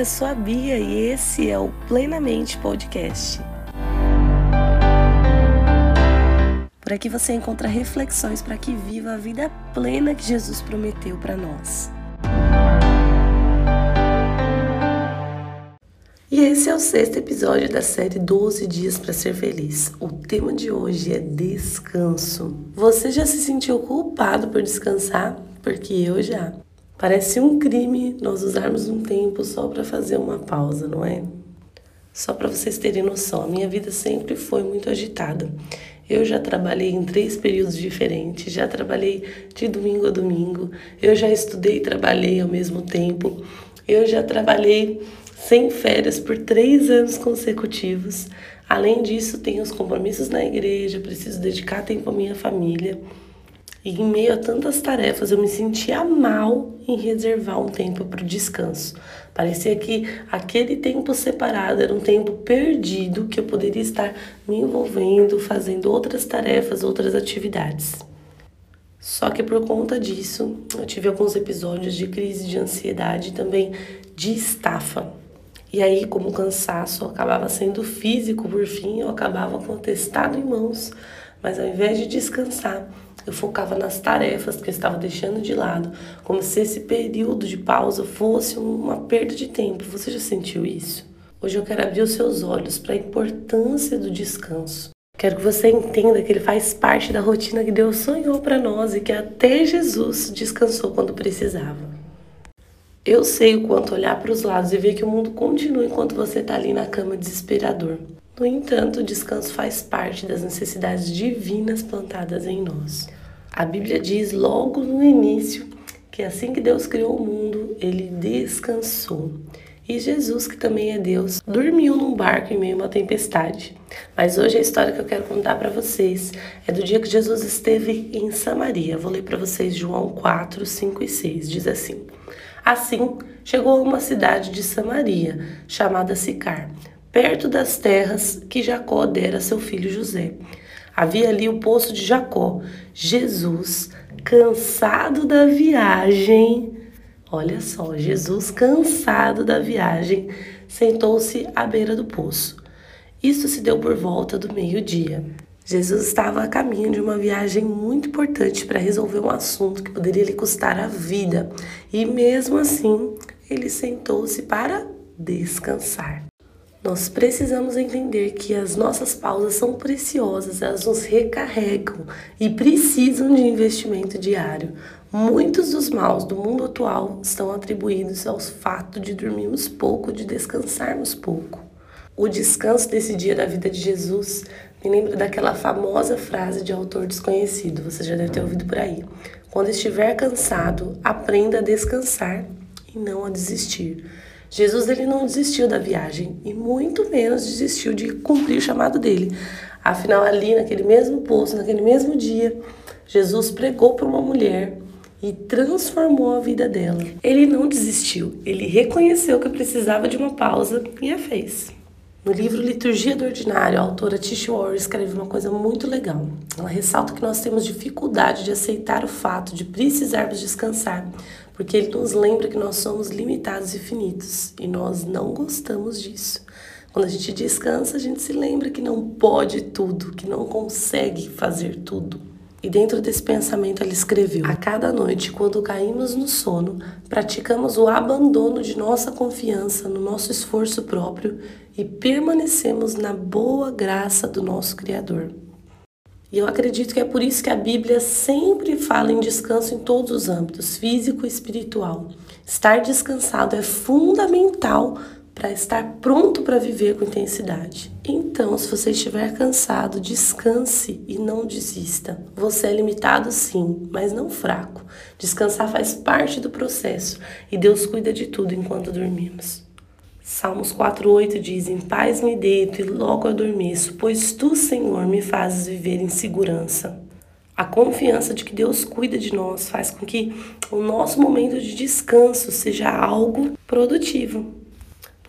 eu sou a Bia e esse é o Plenamente Podcast. Por aqui você encontra reflexões para que viva a vida plena que Jesus prometeu para nós. E esse é o sexto episódio da série 12 Dias para Ser Feliz. O tema de hoje é descanso. Você já se sentiu culpado por descansar? Porque eu já. Parece um crime nós usarmos um tempo só para fazer uma pausa, não é? Só para vocês terem noção, a minha vida sempre foi muito agitada. Eu já trabalhei em três períodos diferentes, já trabalhei de domingo a domingo, eu já estudei e trabalhei ao mesmo tempo, eu já trabalhei sem férias por três anos consecutivos. Além disso, tenho os compromissos na igreja, preciso dedicar tempo à minha família. E em meio a tantas tarefas, eu me sentia mal em reservar um tempo para o descanso. Parecia que aquele tempo separado era um tempo perdido que eu poderia estar me envolvendo, fazendo outras tarefas, outras atividades. Só que por conta disso, eu tive alguns episódios de crise de ansiedade e também de estafa. E aí, como o cansaço acabava sendo físico, por fim, eu acabava com o testado em mãos, mas ao invés de descansar, eu focava nas tarefas que eu estava deixando de lado, como se esse período de pausa fosse uma perda de tempo. Você já sentiu isso? Hoje eu quero abrir os seus olhos para a importância do descanso. Quero que você entenda que ele faz parte da rotina que Deus sonhou para nós e que até Jesus descansou quando precisava. Eu sei o quanto olhar para os lados e ver que o mundo continua enquanto você está ali na cama desesperador. No entanto, o descanso faz parte das necessidades divinas plantadas em nós. A Bíblia diz logo no início que assim que Deus criou o mundo, ele descansou. E Jesus, que também é Deus, dormiu num barco em meio a uma tempestade. Mas hoje a história que eu quero contar para vocês é do dia que Jesus esteve em Samaria. Vou ler para vocês João 4, 5 e 6. Diz assim: Assim, chegou a uma cidade de Samaria, chamada Sicar perto das terras que Jacó dera a seu filho José. Havia ali o poço de Jacó. Jesus, cansado da viagem, olha só, Jesus, cansado da viagem, sentou-se à beira do poço. Isso se deu por volta do meio-dia. Jesus estava a caminho de uma viagem muito importante para resolver um assunto que poderia lhe custar a vida, e mesmo assim, ele sentou-se para descansar. Nós precisamos entender que as nossas pausas são preciosas, elas nos recarregam e precisam de investimento diário. Muitos dos maus do mundo atual estão atribuídos ao fato de dormirmos pouco, de descansarmos pouco. O descanso desse dia da vida de Jesus me lembra daquela famosa frase de autor desconhecido, você já deve ter ouvido por aí. Quando estiver cansado, aprenda a descansar e não a desistir. Jesus ele não desistiu da viagem e muito menos desistiu de cumprir o chamado dele. Afinal, ali naquele mesmo poço, naquele mesmo dia, Jesus pregou para uma mulher e transformou a vida dela. Ele não desistiu, ele reconheceu que precisava de uma pausa e a fez. No livro Liturgia do Ordinário, a autora Tish Warren escreve uma coisa muito legal. Ela ressalta que nós temos dificuldade de aceitar o fato de precisarmos descansar, porque ele nos lembra que nós somos limitados e finitos, e nós não gostamos disso. Quando a gente descansa, a gente se lembra que não pode tudo, que não consegue fazer tudo. E dentro desse pensamento ela escreveu: A cada noite, quando caímos no sono, praticamos o abandono de nossa confiança no nosso esforço próprio e permanecemos na boa graça do nosso Criador. E eu acredito que é por isso que a Bíblia sempre fala em descanso em todos os âmbitos, físico e espiritual. Estar descansado é fundamental para estar pronto para viver com intensidade. Então, se você estiver cansado, descanse e não desista. Você é limitado sim, mas não fraco. Descansar faz parte do processo e Deus cuida de tudo enquanto dormimos. Salmos 4:8 diz: Em paz me deito e logo adormeço, pois tu, Senhor, me fazes viver em segurança. A confiança de que Deus cuida de nós faz com que o nosso momento de descanso seja algo produtivo.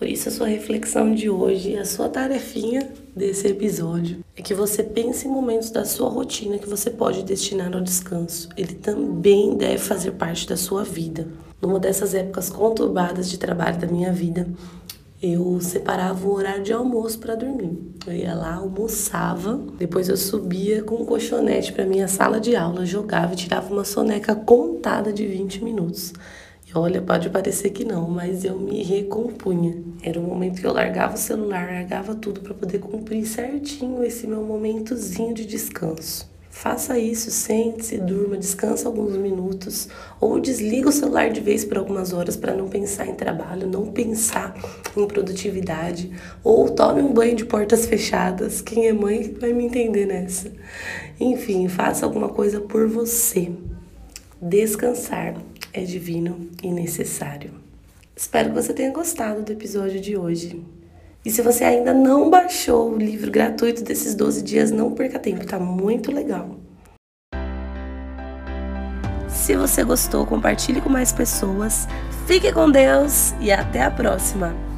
Por isso, a sua reflexão de hoje, a sua tarefinha desse episódio é que você pense em momentos da sua rotina que você pode destinar ao descanso. Ele também deve fazer parte da sua vida. Numa dessas épocas conturbadas de trabalho da minha vida, eu separava o horário de almoço para dormir. Eu ia lá, almoçava, depois eu subia com um colchonete para minha sala de aula, jogava e tirava uma soneca contada de 20 minutos. Olha, pode parecer que não, mas eu me recompunha. Era o momento que eu largava o celular, largava tudo para poder cumprir certinho esse meu momentozinho de descanso. Faça isso, sente-se, durma, descansa alguns minutos ou desliga o celular de vez por algumas horas para não pensar em trabalho, não pensar em produtividade ou tome um banho de portas fechadas. Quem é mãe vai me entender nessa. Enfim, faça alguma coisa por você. Descansar é divino e necessário. Espero que você tenha gostado do episódio de hoje. E se você ainda não baixou o livro gratuito desses 12 dias, não perca tempo, tá muito legal. Se você gostou, compartilhe com mais pessoas. Fique com Deus e até a próxima!